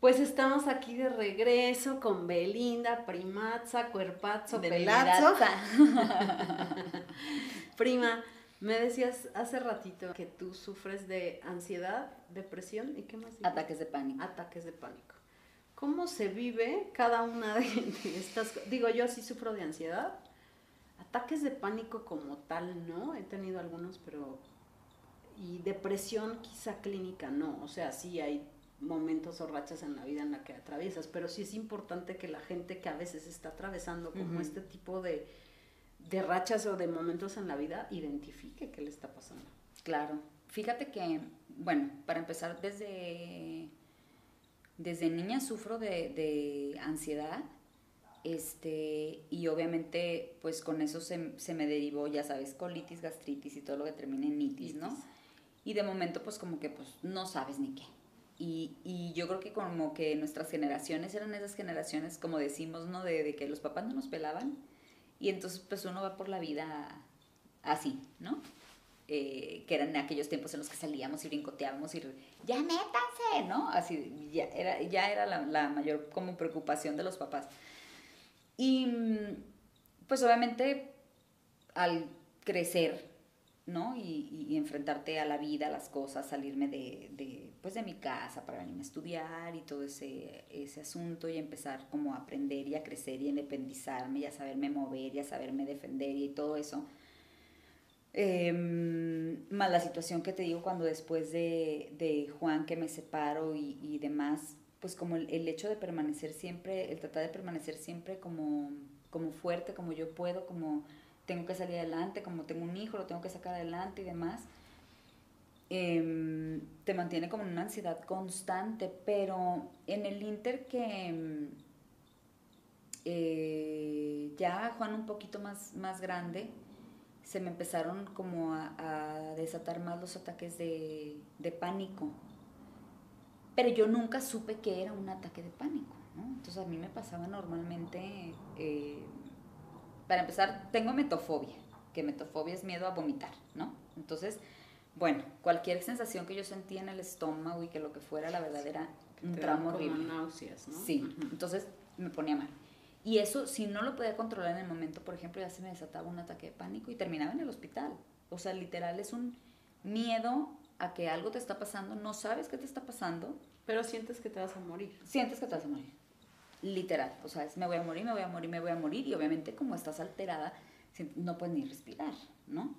Pues estamos aquí de regreso con Belinda, Primazza, Cuerpazzo, Pelazo. Prima, me decías hace ratito que tú sufres de ansiedad, depresión y qué más? dijiste? Ataques de pánico. Ataques de pánico. ¿Cómo se vive cada una de, estas Digo, yo sí sufro de ansiedad. Ataques de pánico como tal, no. He tenido algunos, pero... Y depresión quizá clínica, no. O sea, sí hay momentos o rachas en la vida en la que atraviesas, pero sí es importante que la gente que a veces está atravesando como este tipo de, de rachas o de momentos en la vida, identifique qué le está pasando. Claro. Fíjate que, bueno, para empezar, desde, desde niña sufro de, de ansiedad. Este, y obviamente, pues con eso se, se me derivó, ya sabes, colitis, gastritis y todo lo que termina en itis, ¿no? Y de momento, pues como que pues no sabes ni qué. Y, y yo creo que como que nuestras generaciones eran esas generaciones, como decimos, ¿no? De, de que los papás no nos pelaban. Y entonces pues uno va por la vida así, ¿no? Eh, que eran aquellos tiempos en los que salíamos y brincoteábamos y ya métanse, ¿no? Así, ya era, ya era la, la mayor como preocupación de los papás. Y mm, pues obviamente al crecer, ¿no? Y, y- enfrentarte a la vida, a las cosas, salirme de, de, pues de mi casa para venirme a estudiar y todo ese, ese asunto y empezar como a aprender y a crecer y a independizarme y a saberme mover y a saberme defender y todo eso. Em, más la situación que te digo cuando después de, de Juan que me separo y, y demás, pues como el, el hecho de permanecer siempre, el tratar de permanecer siempre como, como fuerte, como yo puedo, como tengo que salir adelante, como tengo un hijo, lo tengo que sacar adelante y demás, em, te mantiene como en una ansiedad constante, pero en el inter que em, eh, ya Juan un poquito más, más grande, se me empezaron como a, desatar más los ataques de, de pánico. Pero yo nunca supe que era un ataque de pánico, ¿no? Entonces a mí me pasaba normalmente, eh, para empezar, tengo metofobia, que metofobia es miedo a vomitar, ¿no? Entonces, bueno, cualquier sensación que yo sentía en el estómago y que lo que fuera, la verdad era un tramo horrible. náuseas, ¿no? Sí, entonces me ponía mal. Y eso, si no lo podía controlar en el momento, por ejemplo, ya se me desataba un ataque de pánico y terminaba en el hospital. O sea, literal es un miedo a que algo te está pasando, no sabes qué te está pasando, Pero sientes que te vas a morir. sientes que te vas a morir. Literal, o sea, es me voy a morir, me voy a morir, me voy a morir y obviamente como estás alterada, no puedes ni respirar, ¿no?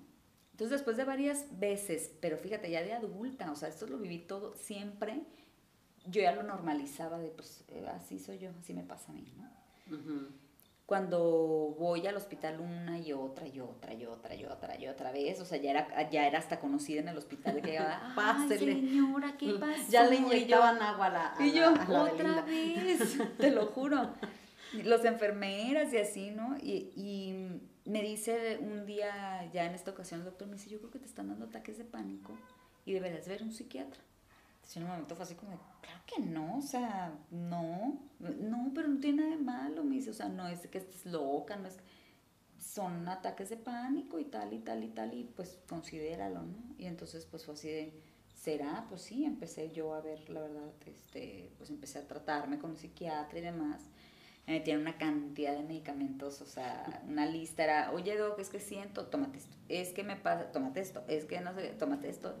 Entonces después de varias veces, pero fíjate, ya de adulta, o sea, esto lo viví todo siempre, yo ya lo normalizaba de, pues, eh, así soy yo, así me pasa a mí, ¿no? Ujú. Cuando voy al hospital una y otra y otra y otra y otra y otra vez, o sea, ya era, ya era hasta conocida en el hospital de que llegaba, "Ay, Pásele". señora, ¿qué pasó? Ya le yo- inyectaban agua a la, a y la- yo, a la otra Belinda. vez, te lo juro. Los enfermeras y así, ¿no? Y, y me dice un día, ya en esta ocasión, el doctor me dice, yo creo que te están dando ataques de pánico y deberías ver un psiquiatra. Entonces en un momento fue así como, claro que no, o sea, no, no, pero no tiene nada de malo, me dice, o sea, no es que estés loca, no es, son ataques de pánico y tal y tal y tal, y pues considéralo, ¿no? Y entonces pues fue así de, ¿será? Pues sí, empecé yo a ver, la verdad, este, pues empecé a tratarme con un psiquiatra y demás. Me metieron una cantidad de medicamentos, o sea, una lista era, oye, Doc, es que siento, tómate esto, es que me pasa, tómate esto, es que no sé, tómate esto.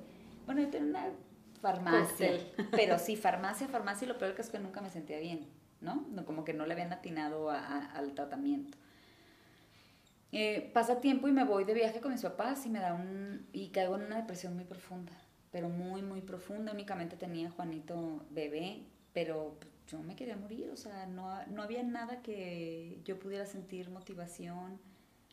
Bueno, yo tenía una farmacia, Cóctel. pero sí, farmacia, farmacia, y lo peor que es que nunca me sentía bien, ¿no? No, Como que no le habían atinado a- a- al tratamiento. Eh, pasa tiempo y me voy de viaje con mis papás y me da un y caigo en una depresión muy profunda, pero muy muy profunda. Únicamente tenía Juanito bebé, pero yo me quería morir, o sea, no, no había nada que yo pudiera sentir motivación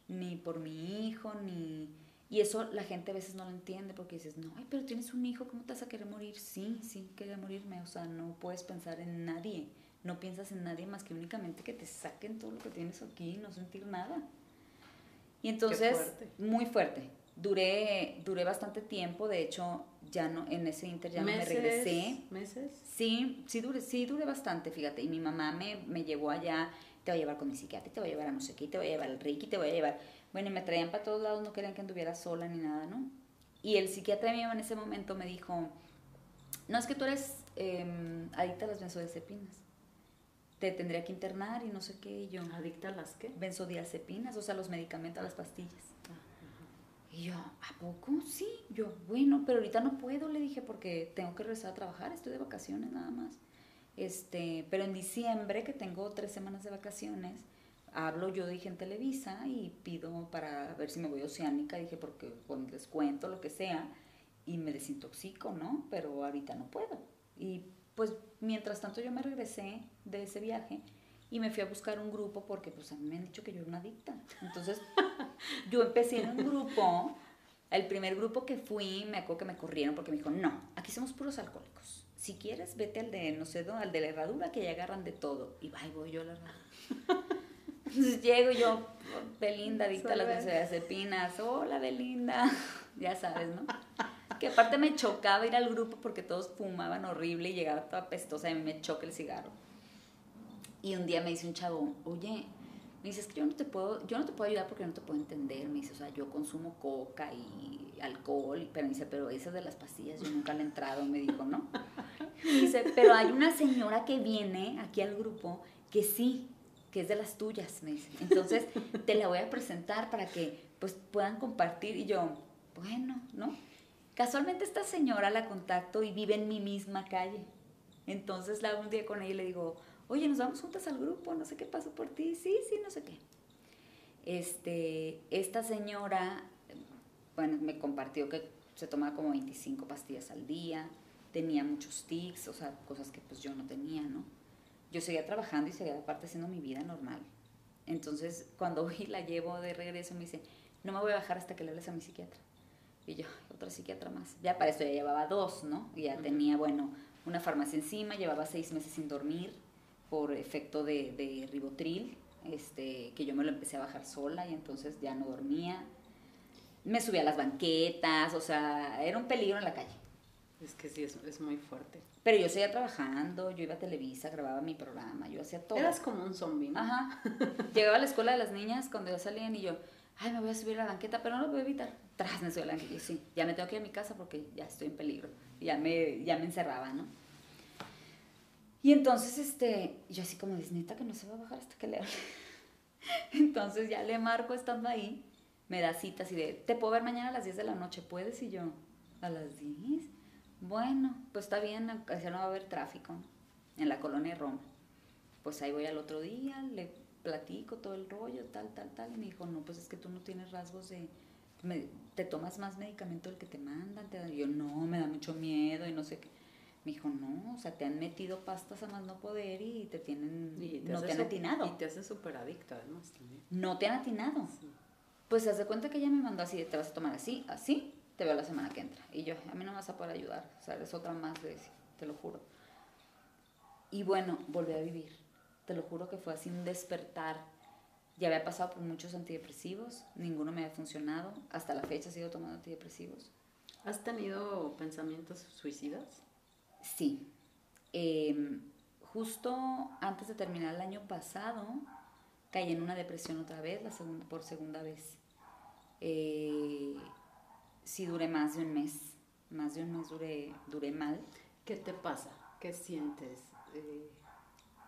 ni por mi hijo ni y eso la gente a veces no lo entiende porque dices, no, ay, pero tienes un hijo, ¿cómo te vas a querer morir? Sí, sí, quería morirme, o sea, no puedes pensar en nadie, no piensas en nadie más que únicamente que te saquen todo lo que tienes aquí y no sentir nada. Y entonces, fuerte. muy fuerte. Duré, duré bastante tiempo, de hecho, ya no, en ese inter ya no me regresé. ¿Meses? Sí, sí duré, sí duré bastante, fíjate. Y mi mamá me, me llevó allá, te voy a llevar con mi psiquiatra, te voy a llevar a no sé qué, te voy a llevar al Reiki, te voy a llevar. Bueno, y me traían para todos lados, no querían que anduviera sola ni nada, ¿no? Y el psiquiatra mío en ese momento me dijo, no es que tú eres eh, adicta a las benzodiazepinas. Te tendría que internar y no sé qué, y yo... ¿Adicta a las qué? Benzodiazepinas, o sea, los medicamentos, las pastillas. Y yo, ¿a poco? Sí. Yo, bueno, pero ahorita no puedo, le dije, porque tengo que regresar a trabajar, estoy de vacaciones nada más. Este, pero en diciembre, que tengo tres semanas de vacaciones, hablo yo, dije, en Televisa y pido para ver si me voy a Oceánica, dije, porque con descuento, lo que sea, y me desintoxico, ¿no? Pero ahorita no puedo. Y pues mientras tanto yo me regresé de ese viaje y me fui a buscar un grupo porque pues a mí me han dicho que yo era una adicta. Entonces yo empecé en un grupo, el primer grupo que fui, me acuerdo que me corrieron porque me dijo, no, aquí somos puros alcohólicos. Si quieres, vete al de, no sé, al de la herradura que ya agarran de todo. Y va, voy yo a la herradura. Entonces llego yo, Belinda, adicta a las benzodiazepinas. Hola, Belinda. ya sabes, ¿no? Que aparte me chocaba ir al grupo porque todos fumaban horrible y llegaba toda pestosa y a mí me choca el cigarro. Y un día me dice un chavo, oye, me dice, es que yo no te puedo, yo no te puedo ayudar porque no te puedo entender. Me dice, o sea, yo consumo coca y alcohol, pero me dice, pero esas de las pastillas yo nunca le he entrado, me dijo, ¿no? Me dice, pero hay una señora que viene aquí al grupo que sí, que es de las tuyas, me dice. Entonces, te la voy a presentar para que pues puedan compartir. Y yo, bueno, ¿no? Casualmente esta señora la contacto y vive en mi misma calle. Entonces la un día con ella y le digo, oye, nos vamos juntas al grupo, no sé qué pasó por ti, sí, sí, no sé qué. Este, esta señora, bueno, me compartió que se tomaba como 25 pastillas al día, tenía muchos tics, o sea, cosas que pues yo no tenía, ¿no? Yo seguía trabajando y seguía aparte haciendo mi vida normal. Entonces, cuando hoy la llevo de regreso, me dice, no me voy a bajar hasta que le hables a mi psiquiatra. Y yo, otra psiquiatra más. Ya para eso ya llevaba dos, ¿no? Y ya tenía, bueno, una farmacia encima, llevaba seis meses sin dormir por efecto de, de ribotril, este, que yo me lo empecé a bajar sola y entonces ya no dormía. Me subía a las banquetas, o sea, era un peligro en la calle. Es que sí, es, es muy fuerte. Pero yo seguía trabajando, yo iba a Televisa, grababa mi programa, yo hacía todo. Eras como un zombie, ¿no? Ajá. Llegaba a la escuela de las niñas cuando ya salían y yo, ay, me voy a subir a la banqueta, pero no lo voy a evitar. Tras me subí a la banqueta y yo, sí, ya me tengo que ir a mi casa porque ya estoy en peligro. Ya me, ya me encerraba, ¿no? Y entonces, este, yo así como, es neta que no se va a bajar hasta que le hable. Entonces ya le marco estando ahí, me da citas y de, te puedo ver mañana a las 10 de la noche, ¿puedes? Y yo, ¿a las 10? Bueno, pues está bien, ya no va a haber tráfico en la colonia Roma. Pues ahí voy al otro día, le platico todo el rollo, tal, tal, tal. Y me dijo, no, pues es que tú no tienes rasgos de... me- te tomas más medicamento del que te mandan. Te yo, no, me da mucho miedo y no sé qué. Me dijo, no, o sea, te han metido pastas a más no poder y te tienen... Y no hace te han atinado. Y te hace súper adicto, además, también. No te han atinado. Sí. Pues se hace cuenta que ella me mandó así, de, te vas a tomar así, así, te veo la semana que entra. Y yo, a mí no me vas a poder ayudar, o sea, eres otra más de te lo juro. Y bueno, volví a vivir. Te lo juro que fue así un despertar. Ya había pasado por muchos antidepresivos, ninguno me había funcionado. Hasta la fecha sigo tomando antidepresivos. ¿Has tenido pensamientos suicidas? Sí. Eh, justo antes de terminar el año pasado, caí en una depresión otra vez, la segunda, por segunda vez. Eh, sí duré más de un mes, más de un mes duré, duré mal. ¿Qué te pasa? ¿Qué sientes? Eh,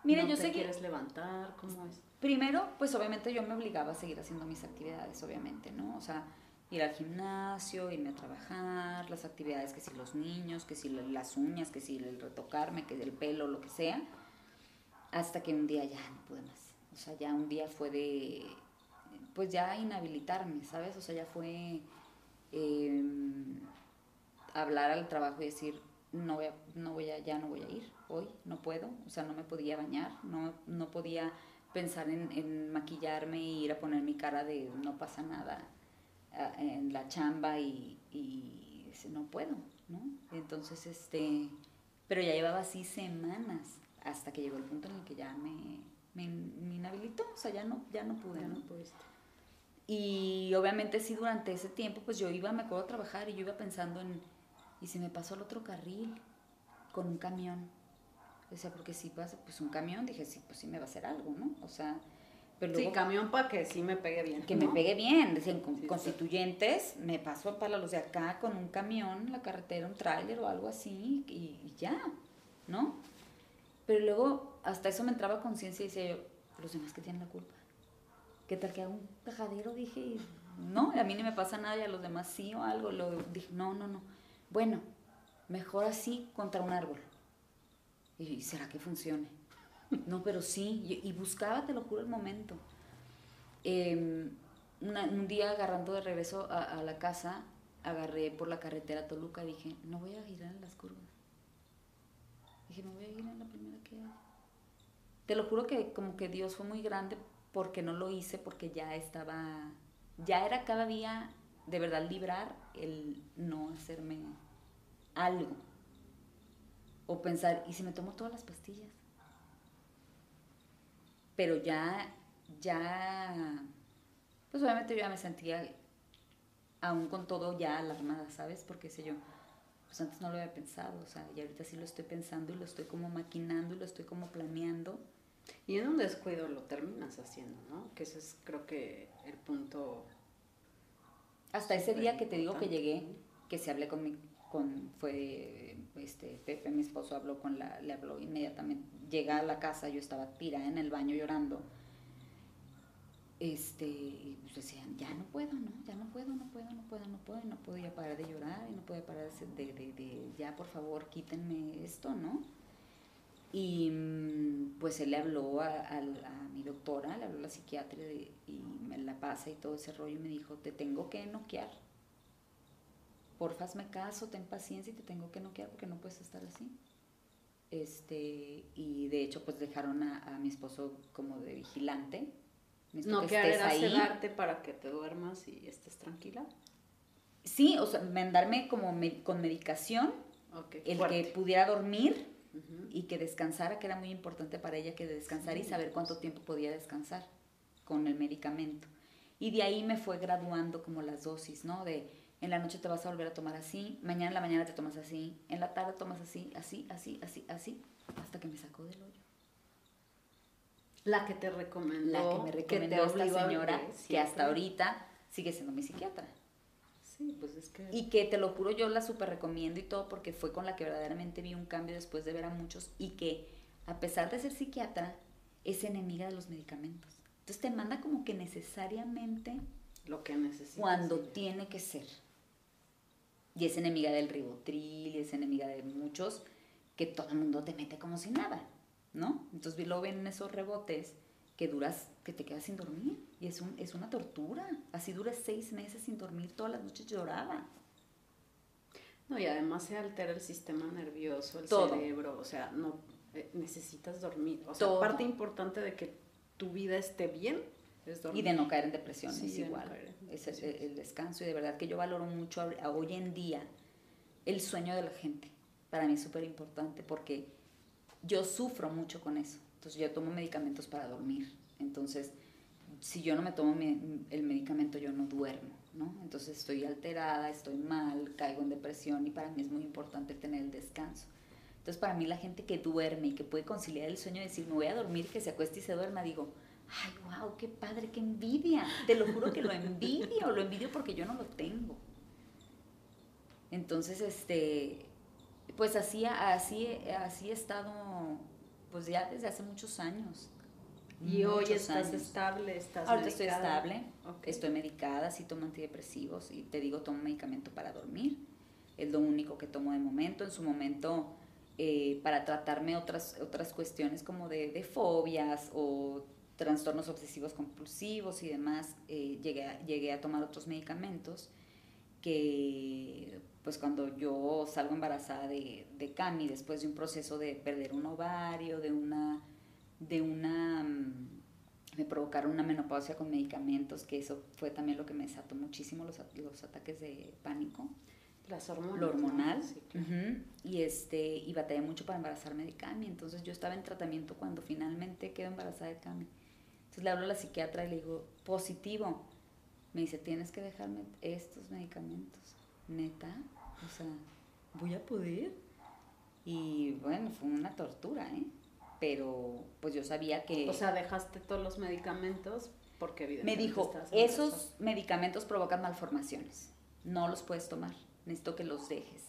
Mira, ¿no yo te sé que quieres levantar? ¿Cómo es? primero, pues obviamente yo me obligaba a seguir haciendo mis actividades, obviamente, ¿no? O sea, ir al gimnasio, irme a trabajar, las actividades que si los niños, que si las uñas, que si el retocarme, que el pelo, lo que sea, hasta que un día ya no pude más. O sea, ya un día fue de, pues ya inhabilitarme, ¿sabes? O sea, ya fue eh, hablar al trabajo y decir, no voy a, no voy a, ya no voy a ir hoy, no puedo, o sea, no me podía bañar, no, no podía pensar en, en maquillarme y ir a poner mi cara de no pasa nada ah, en la chamba y, no puedo, ¿no? Entonces, este, pero ya llevaba así semanas hasta que llegó el punto en el que ya me, me, me inhabilitó, o sea, ya no, ya no pude, Ya ¿no? no pudiste. Y obviamente sí, durante ese tiempo, pues yo iba, me acuerdo a trabajar y yo iba pensando en, ¿y si me pasó al otro carril con un camión? O sea, porque si pasa, pues un camión, dije, sí, pues sí me va a hacer algo, ¿no? O sea, pero Sí, luego camión para que sí me pegue bien. que ¿no? me pegue bien, decían, con Sí, sí. constituyentes, me paso para los de acá con un camión, la carretera, un tráiler o algo así, y, y ya, ¿no? Pero luego hasta eso me entraba conciencia y decía yo, los demás que tienen la culpa. ¿Qué tal que hago un cajadero? Dije, no, a mí ni me pasa nada y a los demás sí o algo. Lo dije, no, no, no. Bueno, mejor así contra un árbol. Y será que funcione. No, pero sí. Y, buscaba, te lo juro, el momento. Em, un día agarrando de regreso a, la casa, agarré por la carretera Toluca dije, no voy a girar en las curvas. Dije, me voy a ir en la primera que hay. Te lo juro que como que Dios fue muy grande porque no lo hice, porque ya estaba, ya era cada día de verdad librar el no hacerme algo. O pensar, ¿y si me tomo todas las pastillas? Pero ya, ya, pues obviamente yo ya me sentía, aún con todo, ya alarmada, ¿sabes? Porque sé yo, pues antes no lo había pensado, o sea, y ahorita sí lo estoy pensando y lo estoy como maquinando y lo estoy como planeando. Y en un descuido lo terminas haciendo, ¿no? Que ese es creo que el punto. Hasta ese día que te digo que llegué, que se hablé con mi, con, fue este, Pepe, mi esposo, habló con la, le habló inmediatamente. Llega a la casa, yo estaba tirada en el baño llorando. Este, y pues decían, ya no puedo, ¿no? Ya no puedo, no puedo, no puedo, no puedo, y no podía parar de llorar, y no podía parar de, de, de, ya por favor quítenme esto, ¿no? Y mm, pues él le habló a, a, mi doctora, le habló a la psiquiatra y me la pasa y todo ese rollo y me dijo, te tengo que noquear porfa me caso, ten paciencia y te tengo que noquear porque no puedes estar así. Este, y de hecho, pues dejaron a, mi esposo como de vigilante. No que era sedarte para que te duermas y estés tranquila. Sí, o sea, mandarme como con medicación, el que pudiera dormir y que descansara, que era muy importante para ella que descansara y saber cuánto tiempo podía descansar con el medicamento. Y de ahí me fue graduando como las dosis, ¿no? De en la noche te vas a volver a tomar así, mañana en la mañana te tomas así, en la tarde tomas así, así, así, así, así, hasta que me sacó del hoyo. La que te recomendó. La que me recomendó esta señora, que hasta ahorita sigue siendo mi psiquiatra. Sí, pues es que... Y que te lo juro, yo la súper recomiendo y todo porque fue con la que verdaderamente vi un cambio después de ver a muchos y que a pesar de ser psiquiatra, es enemiga de los medicamentos. Entonces te manda como que necesariamente... Lo que. Cuando tiene que ser y es enemiga del ribotril, y es enemiga de muchos, que todo el mundo te mete como si nada, ¿no? Entonces lo ven en esos rebotes que duras, que te quedas sin dormir, y es, un, es una tortura. Así duras seis meses sin dormir, todas las noches lloraba. No, y además se altera el sistema nervioso, el cerebro, o sea, no eh, necesitas dormir. O sea, parte importante de que tu vida esté bien es dormir. Y de no caer en depresión, es igual es el, descanso y de verdad que yo valoro mucho hoy en día el sueño de la gente. Para mí es súper importante porque yo sufro mucho con eso. Entonces yo tomo medicamentos para dormir. Entonces, si yo no me tomo el medicamento, yo no duermo, ¿no? Entonces estoy alterada, estoy mal, caigo en depresión y para mí es muy importante tener el descanso. Entonces, para mí la gente que duerme y que puede conciliar el sueño y decir, me voy a dormir, que se acueste y se duerma, digo, ay, wow, qué padre, qué envidia. Te lo juro que lo envidio, lo envidio porque yo no lo tengo. Entonces, este, pues así, así, así he estado, pues ya desde hace muchos años. ¿Y hoy estás estable? ¿Estás Ahorita estoy estable, estoy medicada, sí tomo antidepresivos y te digo, tomo medicamento para dormir. Es lo único que tomo de momento. En su momento, eh, para tratarme otras, otras cuestiones como de, de fobias o trastornos obsesivos compulsivos y demás, eh, llegué, a, llegué a tomar otros medicamentos que pues cuando yo salgo embarazada de, de Cami, después de un proceso de perder un ovario, de una, de una, mm, me provocaron una menopausia con medicamentos, que eso fue también lo que me desató muchísimo los, los ataques de pánico. Las hormonas. Lo hormonal. Y este, y batallé mucho para embarazarme de Cami. Entonces yo estaba en tratamiento cuando finalmente quedo embarazada de Cami. Entonces le hablo a la psiquiatra y le digo, positivo. Me dice, tienes que dejarme estos medicamentos. Neta, o sea, voy a poder. Y bueno, fue una tortura, ¿eh? Pero pues yo sabía que... O sea, dejaste todos los medicamentos porque evidentemente... Me dijo, esos medicamentos provocan malformaciones. No los puedes tomar. Necesito que los dejes.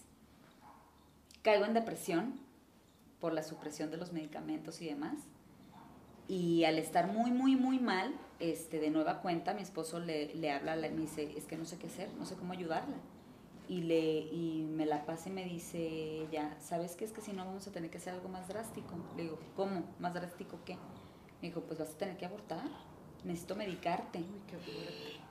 Caigo en depresión por la supresión de los medicamentos y demás. Y al estar muy, muy, muy mal, este, de nueva cuenta, mi esposo le, le habla, le, me dice, es que no sé qué hacer, no sé cómo ayudarla. Y, le, y me la pasa y me dice, ya, ¿sabes qué? Es que si no vamos a tener que hacer algo más drástico. Le digo, ¿cómo? ¿Más drástico qué? Me dijo, pues vas a tener que abortar, necesito medicarte.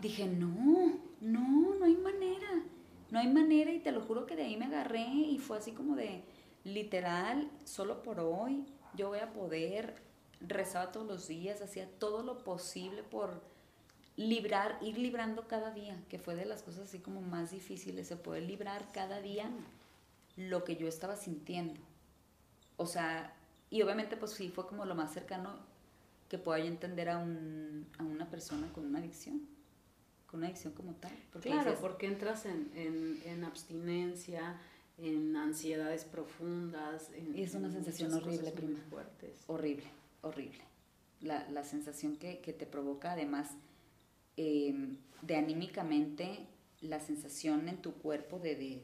Dije, no, no, no hay manera, no hay manera y te lo juro que de ahí me agarré y fue así como de, literal, solo por hoy yo voy a poder, rezaba todos los días, hacía todo lo posible por librar, ir librando cada día, que fue de las cosas así como más difíciles, se poder librar cada día lo que yo estaba sintiendo. O sea, y obviamente pues sí fue como lo más cercano que pueda yo entender a, un, a una persona con una adicción, con una adicción como tal. Porque claro, porque entras en, en, en abstinencia, en ansiedades profundas. y es una sensación horrible, prima. Fuertes. Horrible, horrible. La, la sensación que, que, te provoca, además, em, de anímicamente, la sensación en tu cuerpo de, de,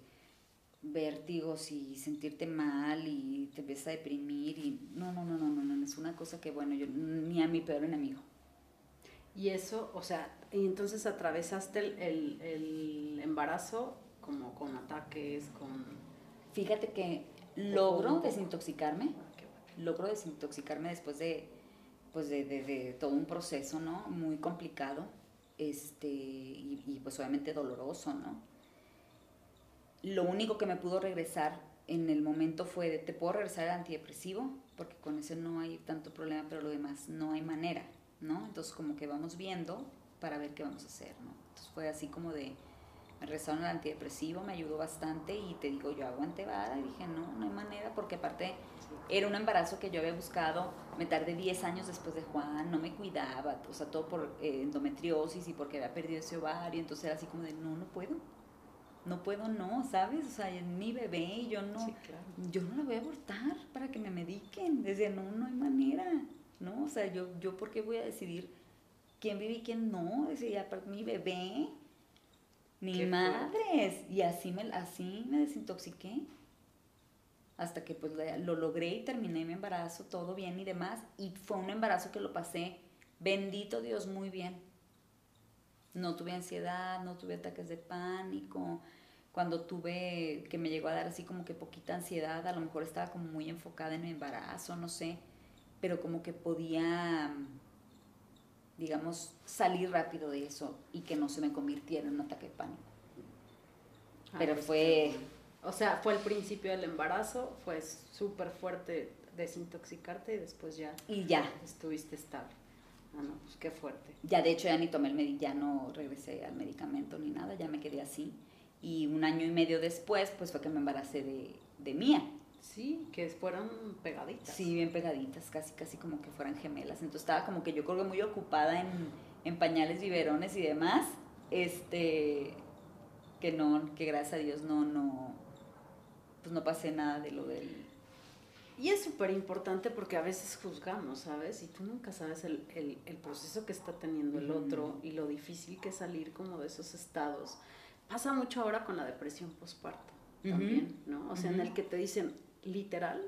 vértigos y sentirte mal y te empieza a deprimir y no, no, no, no, no, no, es una cosa que, bueno, yo ni a mi peor enemigo. Y eso, o sea, y entonces atravesaste el, el, el embarazo como con ataques, con Fíjate que logro desintoxicarme, logro desintoxicarme después de, pues de, todo un proceso, ¿no? Muy complicado, este, y, pues obviamente doloroso, ¿no? Lo único que me pudo regresar en el momento fue, de, te puedo regresar al antidepresivo, porque con ese no hay tanto problema, pero lo demás no hay manera, ¿no? Entonces como que vamos viendo para ver qué vamos a hacer, ¿no? Entonces fue así como de, me rezaron el antidepresivo, me ayudó bastante y te digo, yo aguanté vara y dije, no, no hay manera, porque aparte era un embarazo que yo había buscado, me tardé 10 años después de Juan, no me cuidaba, o sea, todo por eh, endometriosis y porque había perdido ese ovario, entonces era así como de, no, no puedo, no puedo, no, ¿sabes? O sea, es mi bebé y yo no, yo no la voy a abortar para que me mediquen, desde no, no hay manera, ¿no? O sea, yo, yo, ¿por qué voy a decidir quién vive y quién no? Decía, mi bebé, ni madres. Y así me, así me desintoxiqué. Hasta que pues lo logré y terminé mi embarazo, todo bien y demás. Y fue un embarazo que lo pasé, bendito Dios, muy bien. No tuve ansiedad, no tuve ataques de pánico. Cuando tuve, que me llegó a dar así como que poquita ansiedad, a lo mejor estaba como muy enfocada en mi embarazo, no sé. Pero como que podía digamos, salir rápido de eso y que no se me convirtiera en un ataque de pánico. Pero pues fue... O sea, fue el principio del embarazo, fue súper fuerte desintoxicarte y después ya... Y ya. Estuviste estable. Ah, no, pues qué fuerte. Ya, de hecho, ya ni tomé el medicamento, ya no regresé al medicamento ni nada, ya me quedé así. Y un año y medio después, pues fue que me embaracé de, de Mía. Sí, que fueran pegaditas. Sí, bien pegaditas, casi, casi como que fueran gemelas. Entonces estaba como que yo creo que muy ocupada en, en pañales, biberones y demás. Este, que no, que gracias a Dios no, no, pues no pasé nada de lo del... Y es súper importante porque a veces juzgamos, ¿sabes? Y tú nunca sabes el, el, el proceso que está teniendo el otro y lo difícil que es salir como de esos estados. Pasa mucho ahora con la depresión postparto también, ¿no? O sea, en el que te dicen, literal,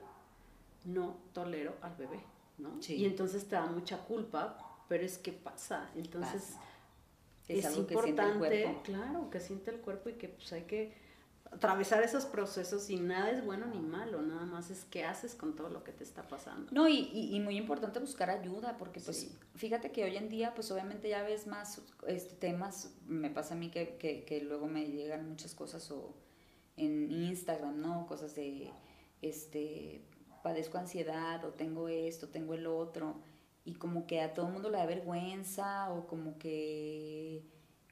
no tolero al bebé, ¿no? Y entonces te da mucha culpa, pero es que pasa. Entonces es, importante, claro, que siente el cuerpo y que pues hay que atravesar esos procesos y nada es bueno ni malo, nada más es qué haces con todo lo que te está pasando. No, y, y, muy importante buscar ayuda, porque pues fíjate que hoy en día pues obviamente ya ves más este, temas, me pasa a mí que, que, que luego me llegan muchas cosas o en Instagram, ¿no? Cosas de este, padezco ansiedad o tengo esto, tengo el otro, y como que a todo el mundo le da vergüenza o como que,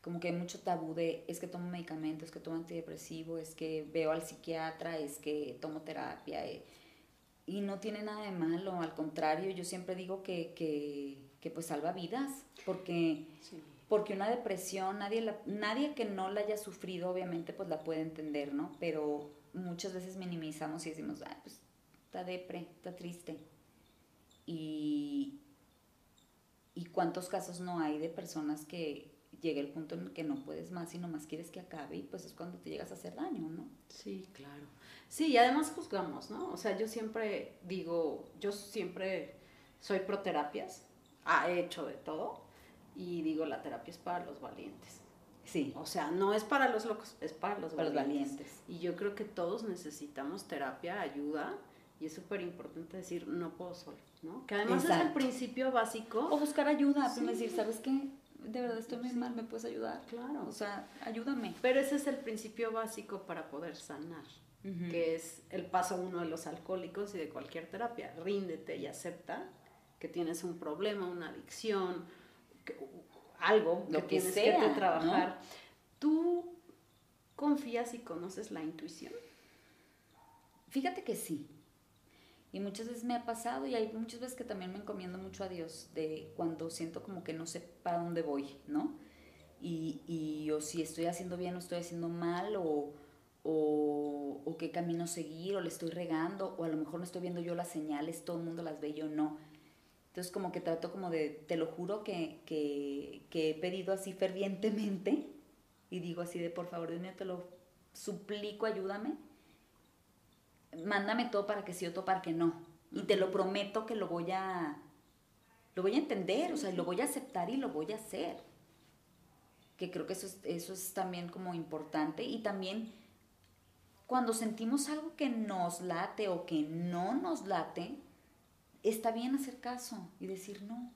como que hay mucho tabú de es que tomo medicamentos, es que tomo antidepresivo, es que veo al psiquiatra, es que tomo terapia. Eh, y no tiene nada de malo, al contrario, yo siempre digo que, que, que pues salva vidas, porque, porque una depresión, nadie, la, nadie que no la haya sufrido obviamente pues la puede entender, ¿no? Pero muchas veces minimizamos y decimos, ah, pues está depre, está triste. Y, y cuántos casos no hay de personas que llega el punto en que no puedes más y nomás quieres que acabe y pues es cuando te llegas a hacer daño, ¿no? Sí, claro. Sí, y además juzgamos, ¿no? O sea, yo siempre digo, yo siempre soy pro terapias, he hecho de todo y digo, la terapia es para los valientes. Sí. O sea, no es para los locos, es para los para valientes. Los valientes. Y yo creo que todos necesitamos terapia, ayuda, y es súper importante decir, no puedo solo, ¿no? Que además es el principio básico. O buscar ayuda, sí. decir, ¿sabes qué? De verdad estoy muy mal, ¿me puedes ayudar? Claro. O sea, ayúdame. Pero ese es el principio básico para poder sanar, que es el paso uno de los alcohólicos y de cualquier terapia. Ríndete y acepta que tienes un problema, una adicción, algo Lo que, tienes sea, que trabajar. ¿Tú confías y conoces la intuición? Fíjate que sí. Y muchas veces me ha pasado y hay muchas veces que también me encomiendo mucho a Dios de cuando siento como que no sé para dónde voy, ¿no? Y, y o si estoy haciendo bien o estoy haciendo mal o, o, o, qué camino seguir o le estoy regando o a lo mejor no estoy viendo yo las señales, todo el mundo las ve y yo no. Entonces como que trato como de, te lo juro que, que, que he pedido así fervientemente y digo así de por favor Dios mío te lo suplico, ayúdame mándame todo para que sí o todo para que no. Y te lo prometo que lo voy a, lo voy a entender, o sea, lo voy a aceptar y lo voy a hacer. Que creo que eso es, eso es también como importante. Y también cuando sentimos algo que nos late o que no nos late, está bien hacer caso y decir no.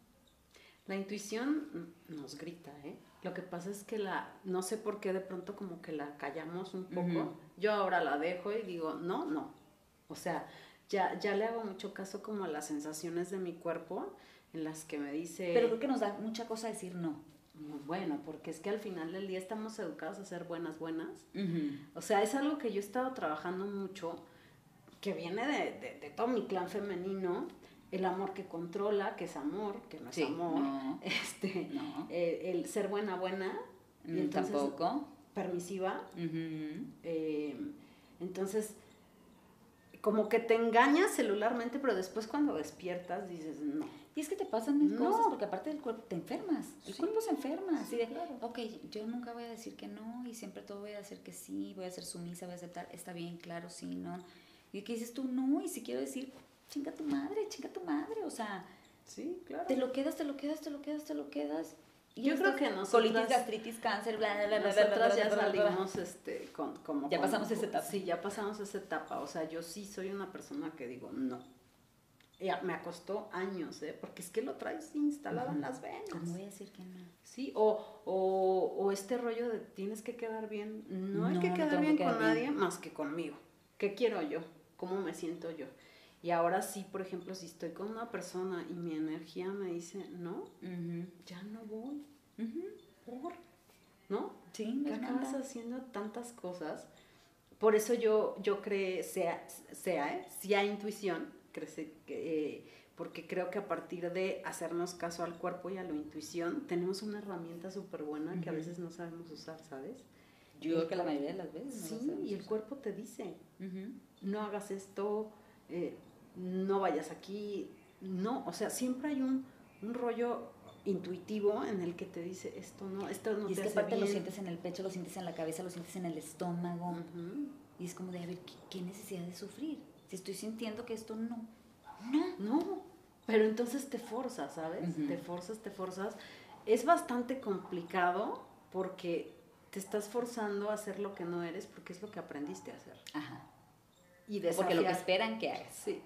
La intuición nos grita, ¿eh? Lo que pasa es que la, no sé por qué de pronto como que la callamos un poco. Uh -huh. Yo ahora la dejo y digo, no, no, o sea, ya, ya le hago mucho caso como a las sensaciones de mi cuerpo en las que me dice... Pero creo que nos da mucha cosa decir no. Bueno, porque es que al final del día estamos educados a ser buenas, buenas. Uh -huh. O sea, es algo que yo he estado trabajando mucho, que viene de, de, de, todo mi clan femenino, el amor que controla, que es amor, que no es sí, amor, no, este, no. Eh, el ser buena, buena, y entonces, tampoco. Permisiva. Uh -huh. eh, entonces como que te engañas celularmente, pero después cuando despiertas dices, no. Y es que te pasan mil No. cosas, porque aparte del cuerpo te enfermas. El Sí. cuerpo se enferma. Así de, claro. ok, yo nunca voy a decir que no y siempre todo voy a decir que sí, voy a ser sumisa, voy a aceptar, está bien, claro, sí, no. Y que dices tú, no, y si quiero decir, chinga tu madre, chinga tu madre, o sea, Sí, claro. te lo quedas, te lo quedas, te lo quedas, te lo quedas. Y Yo creo que nosotras- Colitis, gastritis, cáncer, bla, bla, bla, bla, bla, bla, Nosotras ya bla, bla, bla. salimos este, con, como Ya con- pasamos esa etapa. Sí, ya pasamos esa etapa. O sea, yo sí soy una persona que digo, no. Ya me costó años, ¿eh? Porque es que lo traes instalado en las venas. ¿Cómo voy a decir que no? Sí, o, o, o este rollo de tienes que quedar bien. No, hay No, que no quedar que bien quedar con bien. nadie más que conmigo. ¿Qué quiero yo? ¿Cómo me siento yo? Y ahora sí, por ejemplo, si estoy con una persona y mi energía me dice, no, ya no voy. ujú. ¿Por? ¿No? Sí, es acabas haciendo tantas cosas. Por eso yo, yo creo, sea, sea, ¿eh? sea intuición, crece, eh, porque creo que a partir de hacernos caso al cuerpo y a la intuición, tenemos una herramienta súper buena que a veces no sabemos usar, ¿sabes? Yo creo que la mayoría de las veces. no Sí, y el cuerpo te dice, no hagas esto, eh, no vayas aquí, no, o sea, siempre hay un, un rollo intuitivo en el que te dice esto no, esto no y es te que hace aparte lo bien". sientes en el pecho, lo sientes en la cabeza, lo sientes en el estómago. Ujú. Y es como de, a ver, ¿qué, qué necesidad de sufrir? Si estoy sintiendo que esto no. No. No, pero entonces te forzas, ¿sabes? Ujú. Te forzas, te forzas. Es bastante complicado porque te estás forzando a hacer lo que no eres porque es lo que aprendiste a hacer. Ajá. Y Porque desafiar, lo que esperan que hagas. sí,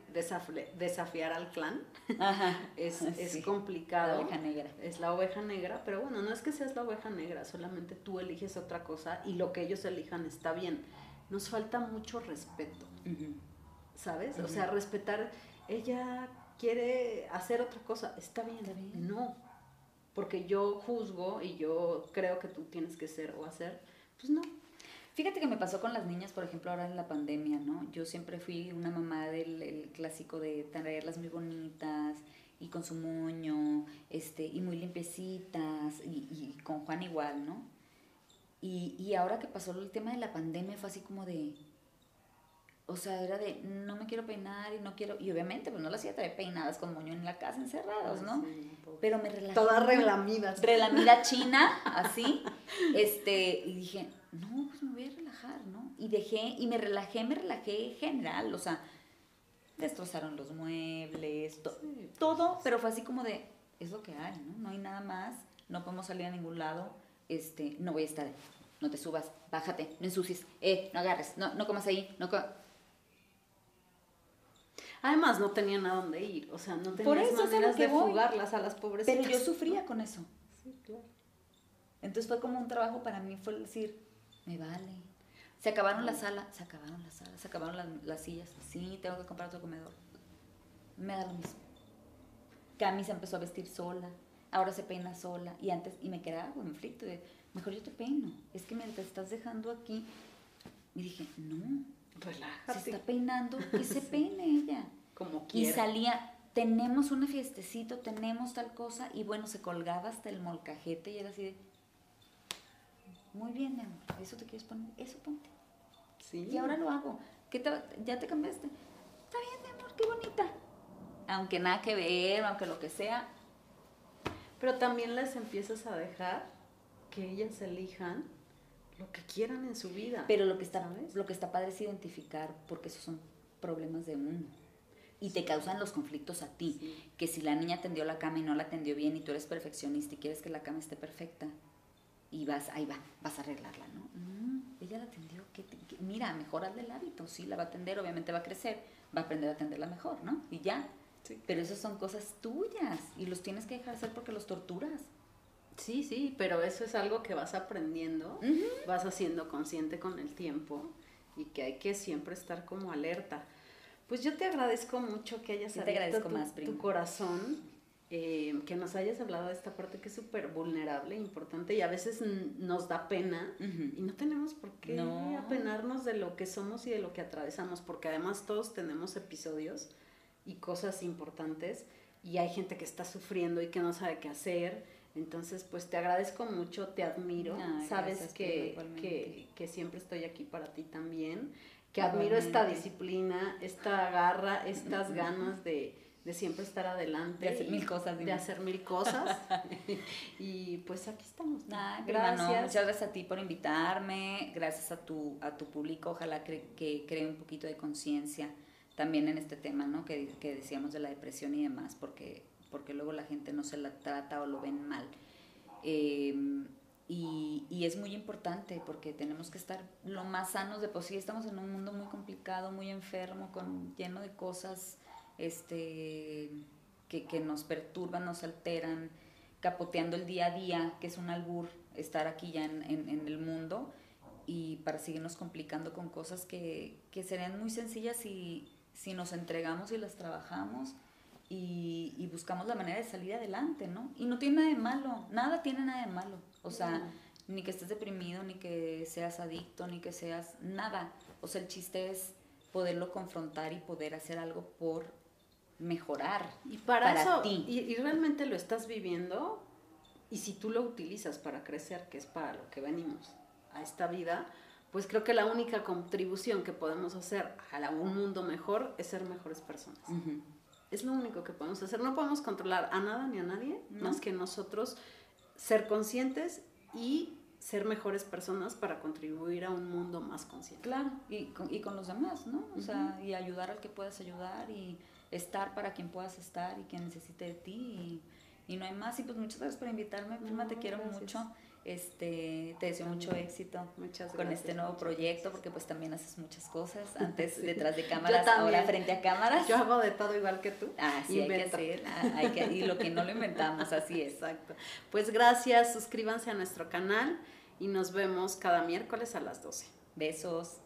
desafiar al clan Ajá. es, es Sí. complicado. La oveja negra. Es la oveja negra, pero bueno, no es que seas la oveja negra, solamente tú eliges otra cosa y lo que ellos elijan está bien. Nos falta mucho respeto. Ujú. ¿sabes? O Ujú. sea, respetar, ella quiere hacer otra cosa, está bien, Está bien. no, porque yo juzgo y yo creo que tú tienes que ser o hacer, pues no. Fíjate que me pasó con las niñas, por ejemplo, ahora en la pandemia, ¿no? Yo siempre fui una mamá del el clásico de traerlas muy bonitas y con su moño, este, y muy limpiecitas, y, y con Juan igual, ¿no? Y, y ahora que pasó el tema de la pandemia fue así como de, o sea, era de, no me quiero peinar y no quiero, y obviamente, pues no las hacía traer peinadas con moño en la casa, encerrados, ¿no? Sí. Pero me relajé. Todas relamidas. Relamida china, así, este, y dije, no, pues me voy a relajar, ¿no? Y dejé, y me relajé, me relajé general, o sea, destrozaron los muebles, to- Sí. todo, pero fue así como de, es lo que hay, ¿no? No hay nada más, no podemos salir a ningún lado, este, no voy a estar, no te subas, bájate, no ensucies, eh, no agarres, no, no comas ahí, no co- Además, no tenían a dónde ir. O sea, no lo maneras de voy. fugarlas a las pobrecitas. Pero yo sufría con eso. Sí, claro. Entonces fue como un trabajo para mí, fue decir, me vale. Se acabaron las salas, se acabaron las salas, se acabaron las, las sillas. Sí, tengo que comprar otro comedor. Me da lo mismo. Cami se empezó a vestir sola, ahora se peina sola. Y antes, y me quedaba conflicto de, mejor yo te peino. Es que me te estás dejando aquí. Y dije, no, se Relájate. está peinando, que se peine ella. Como Y quiera. salía, tenemos una fiestecito, tenemos tal cosa, y bueno, se colgaba hasta el molcajete y era así de, muy bien, mi amor, ¿eso te quieres poner? Eso ponte. Sí. Y ahora lo hago. ¿Qué te, ¿Ya te cambiaste? Está bien, mi amor, qué bonita. Aunque nada que ver, aunque lo que sea. Pero también les empiezas a dejar que ellas elijan lo que quieran en su vida. Pero lo que está, ¿sabes? lo que está padre es identificar, porque esos son problemas de uno. Y te causan los conflictos a ti. Sí. que si la niña tendió la cama y no la tendió bien y tú eres perfeccionista y quieres que la cama esté perfecta y vas, ahí va, vas a arreglarla, ¿no? Mm, ella la tendió, ¿qué te- qué- mira, mejor hazle el hábito, sí, la va a atender, obviamente va a crecer, va a aprender a atenderla mejor, ¿no? Y ya. Sí. Pero esas son cosas tuyas y los tienes que dejar hacer porque los torturas. Sí, sí, pero eso es algo que vas aprendiendo, vas haciendo consciente con el tiempo y que hay que siempre estar como alerta. Pues yo te agradezco mucho que hayas abierto agradezco tu, más, tu corazón, eh, que nos hayas hablado de esta parte que es súper vulnerable, importante y a veces nos da pena y no tenemos por qué No. apenarnos de lo que somos y de lo que atravesamos, porque además todos tenemos episodios y cosas importantes y hay gente que está sufriendo y que no sabe qué hacer. Entonces, pues te agradezco mucho, te admiro. Ay, Sabes que, que, que siempre estoy aquí para ti también. Que admiro esta disciplina, esta garra, estas ganas de, de siempre estar adelante. De hacer y mil cosas, De dime. hacer mil cosas. y pues aquí estamos. No, Gracias. muchas gracias a ti por invitarme, gracias a tu, a tu público, ojalá cre- que cree un poquito de conciencia también en este tema, ¿no? Que, que decíamos de la depresión y demás, porque, porque luego la gente no se la trata o lo ven mal. Eh, y, y es muy importante porque tenemos que estar lo más sanos de posible. Estamos en un mundo muy complicado, muy enfermo, con, lleno de cosas este, que, que nos perturban, nos alteran, capoteando el día a día, que es un albur estar aquí ya en, en- en el mundo, y para seguirnos complicando con cosas que, que serían muy sencillas si, si nos entregamos y las trabajamos y, y buscamos la manera de salir adelante, ¿no? Y no tiene nada de malo, nada tiene nada de malo. O sea, No. ni que estés deprimido, ni que seas adicto, ni que seas nada. O sea, el chiste es poderlo confrontar y poder hacer algo por mejorar. Y para, para eso, ti. Y, y realmente lo estás viviendo, y si tú lo utilizas para crecer, que es para lo que venimos a esta vida, pues creo que la única contribución que podemos hacer a un mundo mejor es ser mejores personas. Ujú. Es lo único que podemos hacer. No podemos controlar a nada ni a nadie No. más que nosotros ser conscientes y ser mejores personas para contribuir a un mundo más consciente. Claro, y con, y con los demás, ¿no? O sea, y ayudar al que puedas ayudar y estar para quien puedas estar y quien necesite de ti y, y no hay más. Y pues muchas gracias por invitarme, prima, te No, quiero gracias. mucho. Este, te deseo mucho éxito Muchas con gracias, este nuevo proyecto, porque pues también haces muchas cosas, antes Sí. detrás de cámaras, ahora frente a cámaras. Yo hago de todo igual que tú. Ah, sí, hay que Invento. hacer, ah, hay que, y lo que no lo inventamos, así es. Exacto. Pues gracias, suscríbanse a nuestro canal y nos vemos cada miércoles a las 12. Besos.